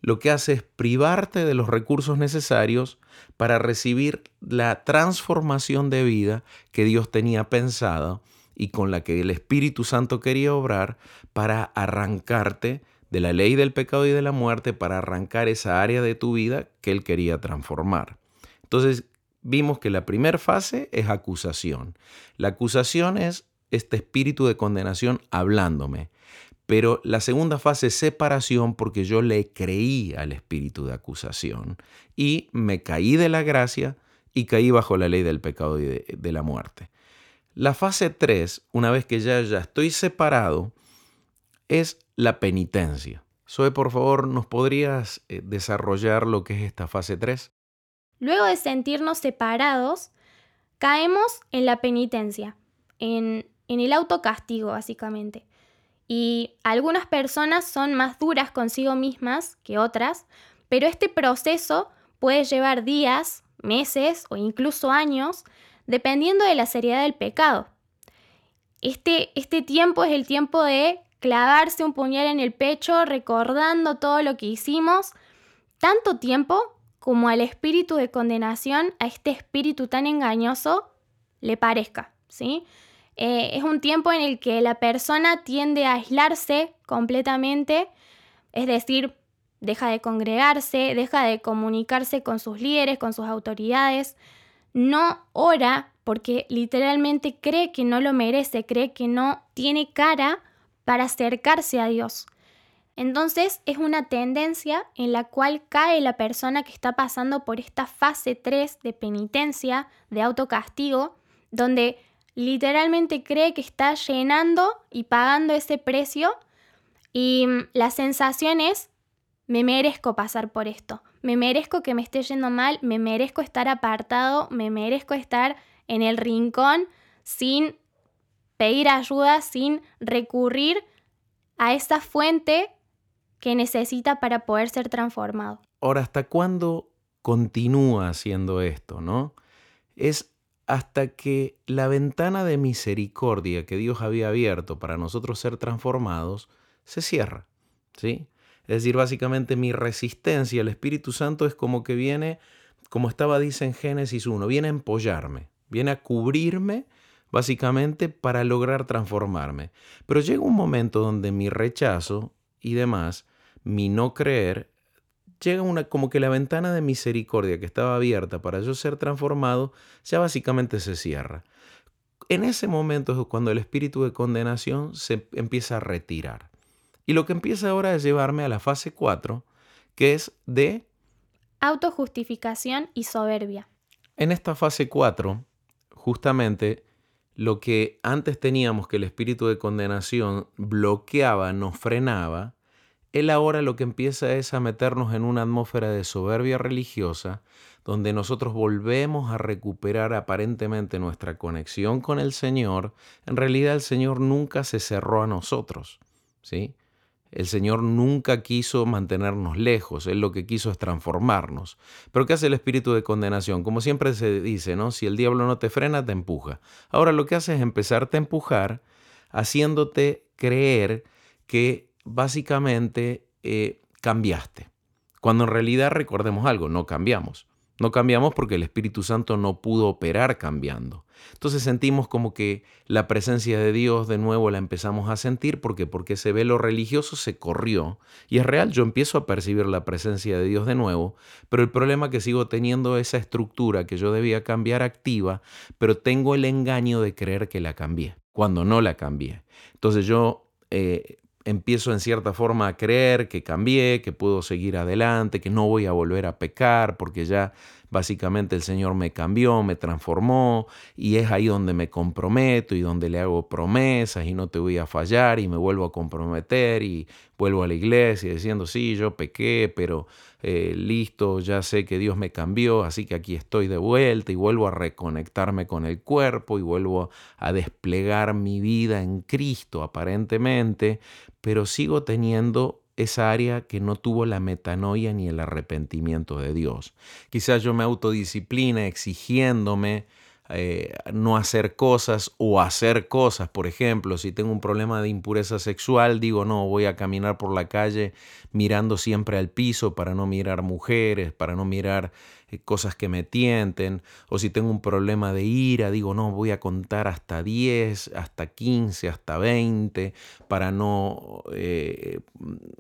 A: lo que hace es privarte de los recursos necesarios para recibir la transformación de vida que Dios tenía pensado y con la que el Espíritu Santo quería obrar para arrancarte de la ley del pecado y de la muerte para arrancar esa área de tu vida que Él quería transformar. Entonces, vimos que la primera fase es acusación. La acusación es este espíritu de condenación hablándome. Pero la segunda fase es separación porque yo le creí al espíritu de acusación y me caí de la gracia y caí bajo la ley del pecado y de, la muerte. La fase 3, una vez que ya, ya estoy separado, es la penitencia. Zoe, por favor, ¿nos podrías eh, desarrollar lo que es esta fase 3?
B: Luego de sentirnos separados, caemos en la penitencia, en, en el autocastigo, básicamente. Y algunas personas son más duras consigo mismas que otras, pero este proceso puede llevar días, meses o incluso años, dependiendo de la seriedad del pecado. Este, este tiempo es el tiempo de clavarse un puñal en el pecho recordando todo lo que hicimos, tanto tiempo como al espíritu de condenación, a este espíritu tan engañoso, le parezca, ¿sí? Eh, es un tiempo en el que la persona tiende a aislarse completamente, es decir, deja de congregarse, deja de comunicarse con sus líderes, con sus autoridades, no ora porque literalmente cree que no lo merece, cree que no tiene cara para acercarse a Dios. Entonces es una tendencia en la cual cae la persona que está pasando por esta fase 3 de penitencia, de autocastigo, donde literalmente cree que está llenando y pagando ese precio y mm, la sensación es, me merezco pasar por esto, me merezco que me esté yendo mal, me merezco estar apartado, me merezco estar en el rincón sin pedir ayuda sin recurrir a esa fuente que necesita para poder ser transformado.
A: Ahora, ¿hasta cuándo continúa haciendo esto, no? Es hasta que la ventana de misericordia que Dios había abierto para nosotros ser transformados se cierra, ¿sí? Es decir, básicamente mi resistencia al Espíritu Santo es como que viene, como estaba dice en Génesis 1, viene a empollarme, viene a cubrirme básicamente para lograr transformarme. Pero llega un momento donde mi rechazo y demás, mi no creer, llega una como que la ventana de misericordia que estaba abierta para yo ser transformado, ya básicamente se cierra. En ese momento es cuando el espíritu de condenación se empieza a retirar. Y lo que empieza ahora es llevarme a la fase 4, que es de
B: autojustificación y soberbia.
A: En esta fase 4, justamente lo que antes teníamos que el espíritu de condenación bloqueaba, nos frenaba, él ahora lo que empieza es a meternos en una atmósfera de soberbia religiosa, donde nosotros volvemos a recuperar aparentemente nuestra conexión con el Señor. En realidad el Señor nunca se cerró a nosotros, ¿sí? El Señor nunca quiso mantenernos lejos, Él lo que quiso es transformarnos. Pero ¿qué hace el espíritu de condenación? Como siempre se dice, ¿no? Si el diablo no te frena, te empuja. Ahora lo que hace es empezarte a empujar, haciéndote creer que básicamente eh, cambiaste. Cuando en realidad recordemos algo, no cambiamos. No cambiamos porque el Espíritu Santo no pudo operar cambiando. Entonces sentimos como que la presencia de Dios de nuevo la empezamos a sentir porque porque ese velo religioso se corrió y es real, yo empiezo a percibir la presencia de Dios de nuevo, pero el problema que sigo teniendo esa estructura que yo debía cambiar activa, pero tengo el engaño de creer que la cambié, cuando no la cambié. Entonces yo eh, empiezo en cierta forma a creer que cambié, que puedo seguir adelante, que no voy a volver a pecar, porque ya básicamente el Señor me cambió, me transformó, y es ahí donde me comprometo y donde le hago promesas y no te voy a fallar y me vuelvo a comprometer y vuelvo a la iglesia diciendo, sí, yo pequé, pero eh, listo, ya sé que Dios me cambió, así que aquí estoy de vuelta y vuelvo a reconectarme con el cuerpo y vuelvo a desplegar mi vida en Cristo aparentemente, pero sigo teniendo esa área que no tuvo la metanoia ni el arrepentimiento de Dios. Quizás yo me autodiscipline exigiéndome eh, no hacer cosas o hacer cosas. Por ejemplo, si tengo un problema de impureza sexual, digo, no, voy a caminar por la calle mirando siempre al piso para no mirar mujeres, para no mirar cosas que me tienten, o si tengo un problema de ira, digo, no, voy a contar hasta 10, hasta 15, hasta 20, para no eh,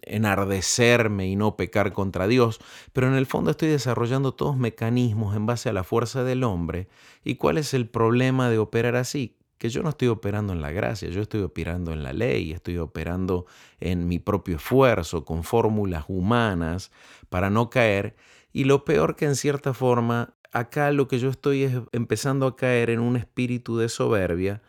A: enardecerme y no pecar contra Dios. Pero en el fondo estoy desarrollando todos mecanismos en base a la fuerza del hombre. ¿Y cuál es el problema de operar así? que yo no estoy operando en la gracia, yo estoy operando en la ley, estoy operando en mi propio esfuerzo, con fórmulas humanas para no caer. Y lo peor que en cierta forma, acá lo que yo estoy es empezando a caer en un espíritu de soberbia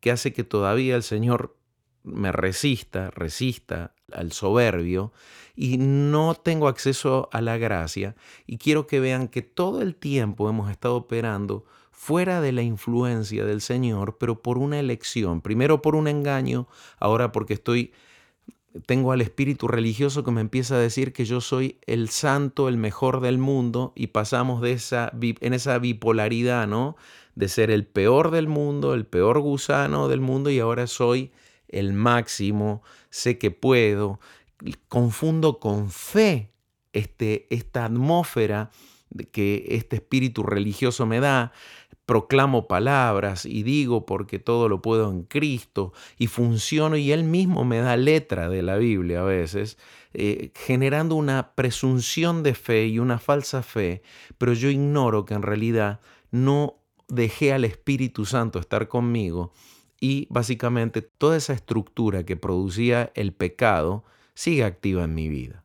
A: que hace que todavía el Señor me resista, resista al soberbio y no tengo acceso a la gracia. Y quiero que vean que todo el tiempo hemos estado operando fuera de la influencia del Señor, pero por una elección, primero por un engaño, ahora porque estoy tengo al espíritu religioso que me empieza a decir que yo soy el santo, el mejor del mundo y pasamos de esa en esa bipolaridad, ¿no? De ser el peor del mundo, el peor gusano del mundo y ahora soy el máximo, sé que puedo, confundo con fe este, esta atmósfera que este espíritu religioso me da proclamo palabras y digo porque todo lo puedo en Cristo y funciono y Él mismo me da letra de la Biblia a veces, eh, generando una presunción de fe y una falsa fe, pero yo ignoro que en realidad no dejé al Espíritu Santo estar conmigo y básicamente toda esa estructura que producía el pecado sigue activa en mi vida.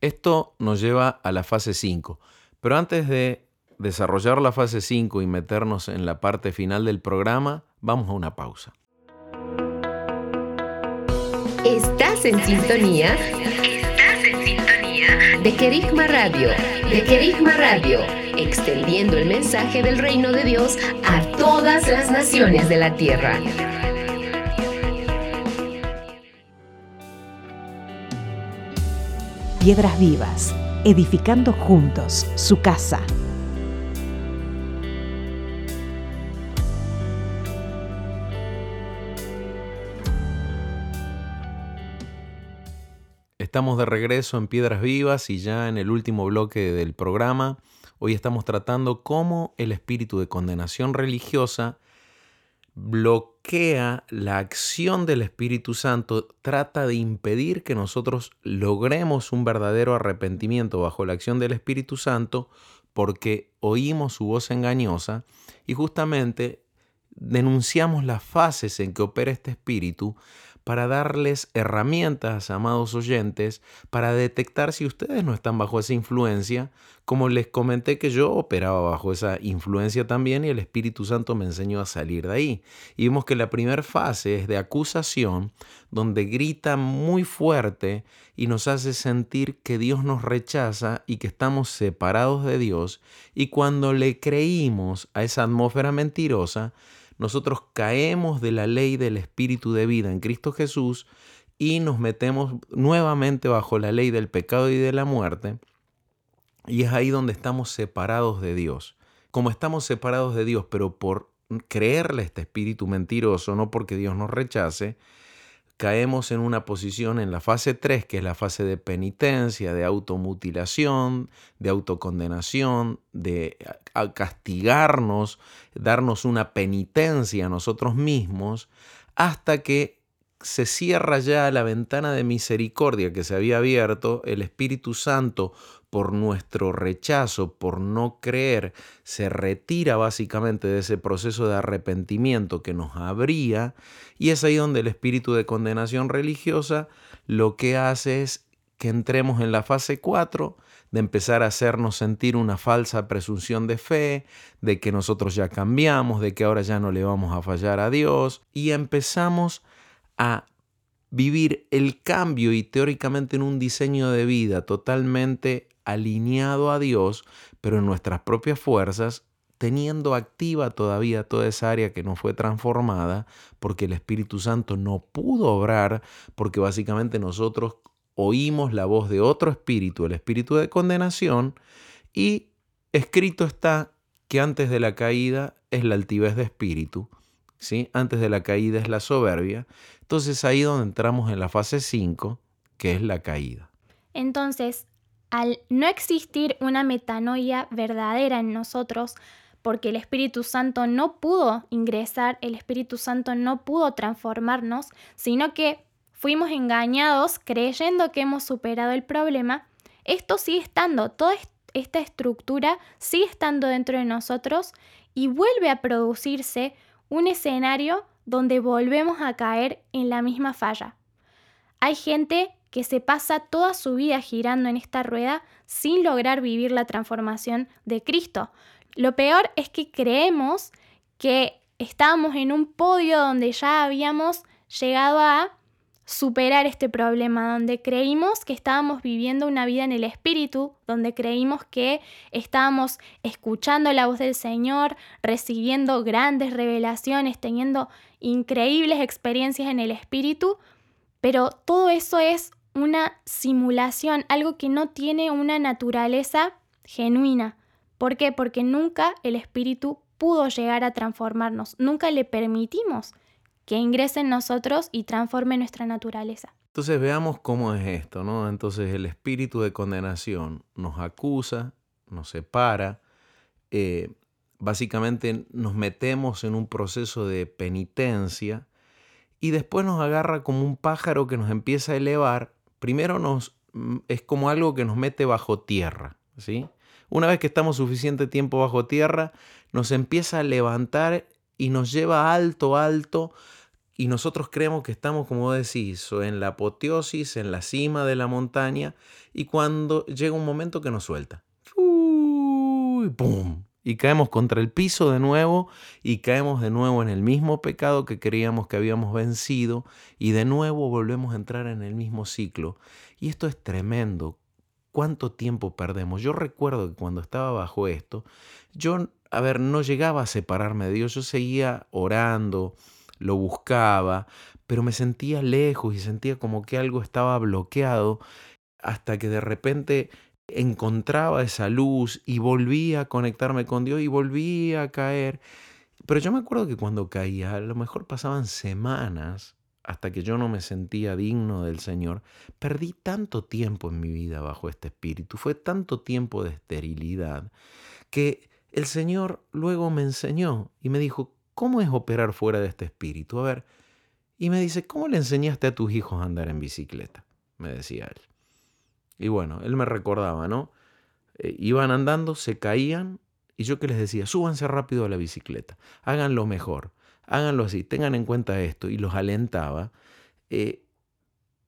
A: Esto nos lleva a la fase 5, pero antes de desarrollar la fase 5 y meternos en la parte final del programa, vamos a una pausa.
G: Estás en sintonía. Estás en sintonía de Querigma Radio. De Querigma Radio. Extendiendo el mensaje del reino de Dios a todas las naciones de la tierra.
F: Piedras Vivas, edificando juntos su casa.
A: Estamos de regreso en Piedras Vivas y ya en el último bloque del programa. Hoy estamos tratando cómo el espíritu de condenación religiosa bloquea la acción del Espíritu Santo, trata de impedir que nosotros logremos un verdadero arrepentimiento bajo la acción del Espíritu Santo porque oímos su voz engañosa y justamente denunciamos las fases en que opera este espíritu para darles herramientas, amados oyentes, para detectar si ustedes no están bajo esa influencia, como les comenté que yo operaba bajo esa influencia también y el Espíritu Santo me enseñó a salir de ahí. Y vimos que la primera fase es de acusación, donde grita muy fuerte y nos hace sentir que Dios nos rechaza y que estamos separados de Dios, y cuando le creímos a esa atmósfera mentirosa, nosotros caemos de la ley del Espíritu de vida en Cristo Jesús y nos metemos nuevamente bajo la ley del pecado y de la muerte. Y es ahí donde estamos separados de Dios. Como estamos separados de Dios, pero por creerle a este espíritu mentiroso, no porque Dios nos rechace, caemos en una posición en la fase 3, que es la fase de penitencia, de automutilación, de autocondenación, de castigarnos, darnos una penitencia a nosotros mismos, hasta que se cierra ya la ventana de misericordia que se había abierto, el Espíritu Santo por nuestro rechazo, por no creer, se retira básicamente de ese proceso de arrepentimiento que nos abría y es ahí donde el espíritu de condenación religiosa lo que hace es que entremos en la fase 4 de empezar a hacernos sentir una falsa presunción de fe, de que nosotros ya cambiamos, de que ahora ya no le vamos a fallar a Dios y empezamos a vivir el cambio y teóricamente en un diseño de vida totalmente alineado a Dios, pero en nuestras propias fuerzas, teniendo activa todavía toda esa área que no fue transformada, porque el Espíritu Santo no pudo obrar, porque básicamente nosotros oímos la voz de otro espíritu, el espíritu de condenación, y escrito está que antes de la caída es la altivez de espíritu, ¿sí? antes de la caída es la soberbia. Entonces ahí donde entramos en la fase 5, que es la caída.
B: Entonces, al no existir una metanoia verdadera en nosotros, porque el Espíritu Santo no pudo ingresar, el Espíritu Santo no pudo transformarnos, sino que fuimos engañados creyendo que hemos superado el problema, esto sigue estando, toda esta estructura sigue estando dentro de nosotros y vuelve a producirse un escenario donde volvemos a caer en la misma falla. Hay gente que se pasa toda su vida girando en esta rueda sin lograr vivir la transformación de Cristo. Lo peor es que creemos que estábamos en un podio donde ya habíamos llegado a superar este problema, donde creímos que estábamos viviendo una vida en el Espíritu, donde creímos que estábamos escuchando la voz del Señor, recibiendo grandes revelaciones, teniendo increíbles experiencias en el Espíritu, pero todo eso es una simulación, algo que no tiene una naturaleza genuina. ¿Por qué? Porque nunca el Espíritu pudo llegar a transformarnos, nunca le permitimos que ingrese en nosotros y transforme nuestra naturaleza.
A: Entonces veamos cómo es esto, ¿no? Entonces el espíritu de condenación nos acusa, nos separa, eh, básicamente nos metemos en un proceso de penitencia y después nos agarra como un pájaro que nos empieza a elevar. Primero nos, mm, es como algo que nos mete bajo tierra, ¿sí? Una vez que estamos suficiente tiempo bajo tierra, nos empieza a levantar y nos lleva alto, alto, y nosotros creemos que estamos, como decís, en la apoteosis, en la cima de la montaña, y cuando llega un momento que nos suelta. Y ¡pum! Y caemos contra el piso de nuevo y caemos de nuevo en el mismo pecado que creíamos que habíamos vencido y de nuevo volvemos a entrar en el mismo ciclo. Y esto es tremendo. ¿Cuánto tiempo perdemos? Yo recuerdo que cuando estaba bajo esto, yo, a ver, no llegaba a separarme de Dios, yo seguía orando, lo buscaba, pero me sentía lejos y sentía como que algo estaba bloqueado hasta que de repente encontraba esa luz y volvía a conectarme con Dios y volvía a caer. Pero yo me acuerdo que cuando caía, a lo mejor pasaban semanas hasta que yo no me sentía digno del Señor. Perdí tanto tiempo en mi vida bajo este espíritu, fue tanto tiempo de esterilidad, que el Señor luego me enseñó y me dijo, ¿cómo es operar fuera de este espíritu? A ver, y me dice, ¿cómo le enseñaste a tus hijos a andar en bicicleta? Me decía él. Y bueno, él me recordaba, ¿no? Eh, iban andando, se caían, y yo que les decía, súbanse rápido a la bicicleta, háganlo mejor, háganlo así, tengan en cuenta esto, y los alentaba. Eh,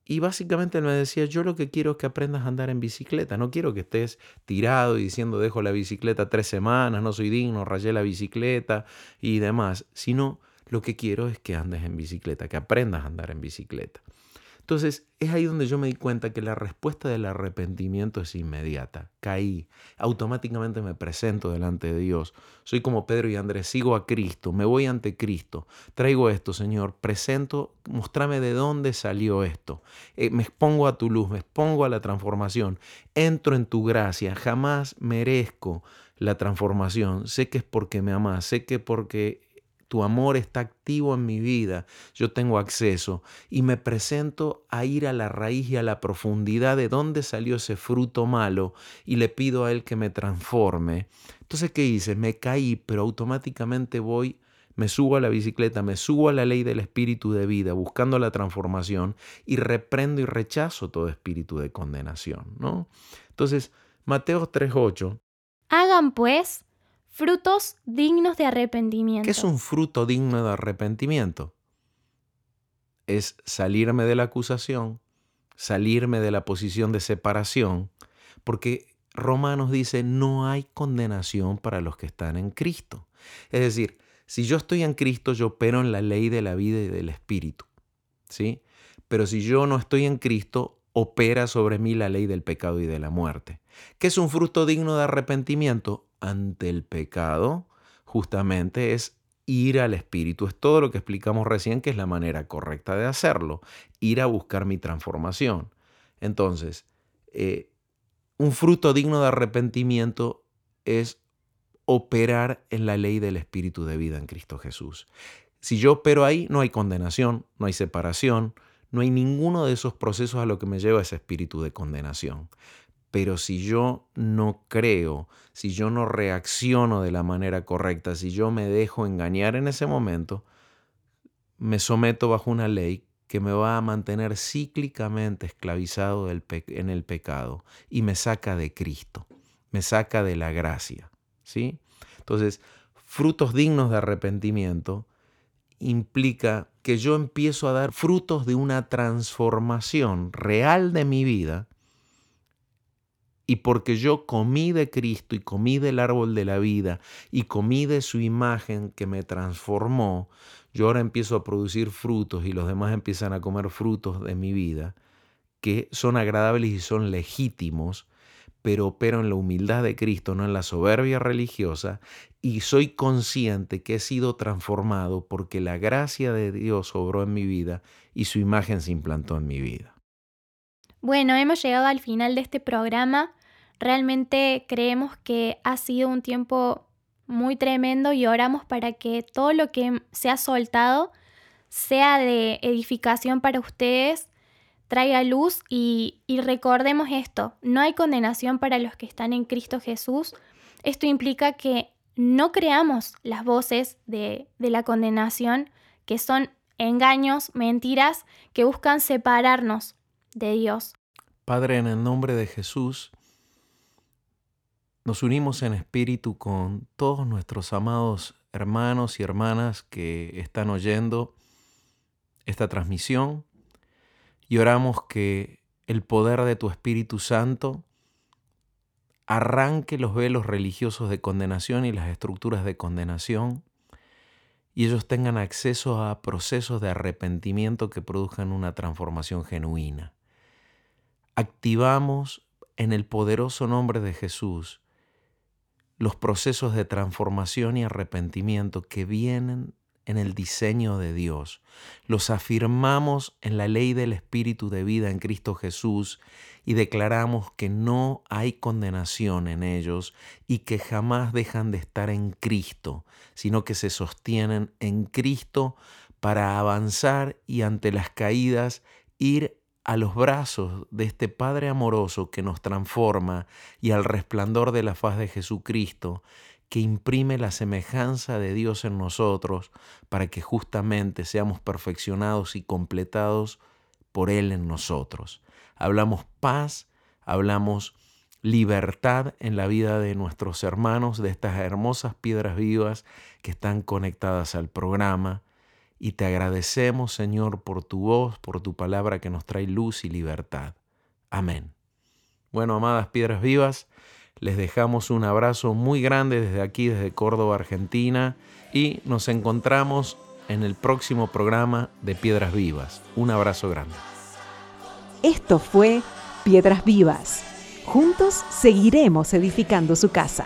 A: y básicamente me decía, yo lo que quiero es que aprendas a andar en bicicleta, no quiero que estés tirado y diciendo dejo la bicicleta tres semanas, no soy digno, rayé la bicicleta y demás, sino lo que quiero es que andes en bicicleta, que aprendas a andar en bicicleta. Entonces es ahí donde yo me di cuenta que la respuesta del arrepentimiento es inmediata. Caí, automáticamente me presento delante de Dios. Soy como Pedro y Andrés, sigo a Cristo, me voy ante Cristo. Traigo esto, Señor, presento, mostrame de dónde salió esto. Eh, me expongo a tu luz, me expongo a la transformación. Entro en tu gracia, jamás merezco la transformación. Sé que es porque me amas, sé que porque tu amor está activo en mi vida, yo tengo acceso y me presento a ir a la raíz y a la profundidad de dónde salió ese fruto malo y le pido a Él que me transforme. Entonces, ¿qué hice? Me caí, pero automáticamente voy, me subo a la bicicleta, me subo a la ley del espíritu de vida, buscando la transformación y reprendo y rechazo todo espíritu de condenación, ¿no? Entonces, Mateo 3.8.
B: Hagan pues frutos dignos de arrepentimiento.
A: ¿Qué es un fruto digno de arrepentimiento? Es salirme de la acusación, salirme de la posición de separación, porque Romanos dice, no hay condenación para los que están en Cristo. Es decir, si yo estoy en Cristo, yo opero en la ley de la vida y del Espíritu. ¿sí? Pero si yo no estoy en Cristo, opera sobre mí la ley del pecado y de la muerte. ¿Qué es un fruto digno de arrepentimiento? Ante el pecado justamente es ir al espíritu. Es todo lo que explicamos recién que es la manera correcta de hacerlo. Ir a buscar mi transformación. Entonces, eh, un fruto digno de arrepentimiento es operar en la ley del espíritu de vida en Cristo Jesús. Si yo opero ahí, no hay condenación, no hay separación, no hay ninguno de esos procesos a lo que me lleva ese espíritu de condenación. Pero si yo no creo, si yo no reacciono de la manera correcta, si yo me dejo engañar en ese momento, me someto bajo una ley que me va a mantener cíclicamente esclavizado en el pecado y me saca de Cristo, me saca de la gracia. ¿sí? Entonces, frutos dignos de arrepentimiento implica que yo empiezo a dar frutos de una transformación real de mi vida y porque yo comí de Cristo y comí del árbol de la vida y comí de su imagen que me transformó, yo ahora empiezo a producir frutos y los demás empiezan a comer frutos de mi vida que son agradables y son legítimos, pero opero en la humildad de Cristo, no en la soberbia religiosa, y soy consciente que he sido transformado porque la gracia de Dios obró en mi vida y su imagen se implantó en mi vida.
B: Bueno, hemos llegado al final de este programa. Realmente creemos que ha sido un tiempo muy tremendo y oramos para que todo lo que se ha soltado sea de edificación para ustedes, traiga luz y, recordemos esto, no hay condenación para los que están en Cristo Jesús. Esto implica que no creamos las voces de, la condenación, que son engaños, mentiras, que buscan separarnos de Dios.
A: Padre, en el nombre de Jesús, nos unimos en espíritu con todos nuestros amados hermanos y hermanas que están oyendo esta transmisión y oramos que el poder de tu Espíritu Santo arranque los velos religiosos de condenación y las estructuras de condenación y ellos tengan acceso a procesos de arrepentimiento que produzcan una transformación genuina. Activamos en el poderoso nombre de Jesús los procesos de transformación y arrepentimiento que vienen en el diseño de Dios. Los afirmamos en la ley del Espíritu de vida en Cristo Jesús y declaramos que no hay condenación en ellos y que jamás dejan de estar en Cristo, sino que se sostienen en Cristo para avanzar y ante las caídas ir a los brazos de este Padre amoroso que nos transforma y al resplandor de la faz de Jesucristo, que imprime la semejanza de Dios en nosotros para que justamente seamos perfeccionados y completados por Él en nosotros. Hablamos paz, hablamos libertad en la vida de nuestros hermanos, de estas hermosas piedras vivas que están conectadas al programa y te agradecemos, Señor, por tu voz, por tu palabra que nos trae luz y libertad. Amén. Bueno, amadas piedras vivas, les dejamos un abrazo muy grande desde aquí, desde Córdoba, Argentina, y nos encontramos en el próximo programa de Piedras Vivas. Un abrazo grande.
F: Esto fue Piedras Vivas. Juntos seguiremos edificando su casa.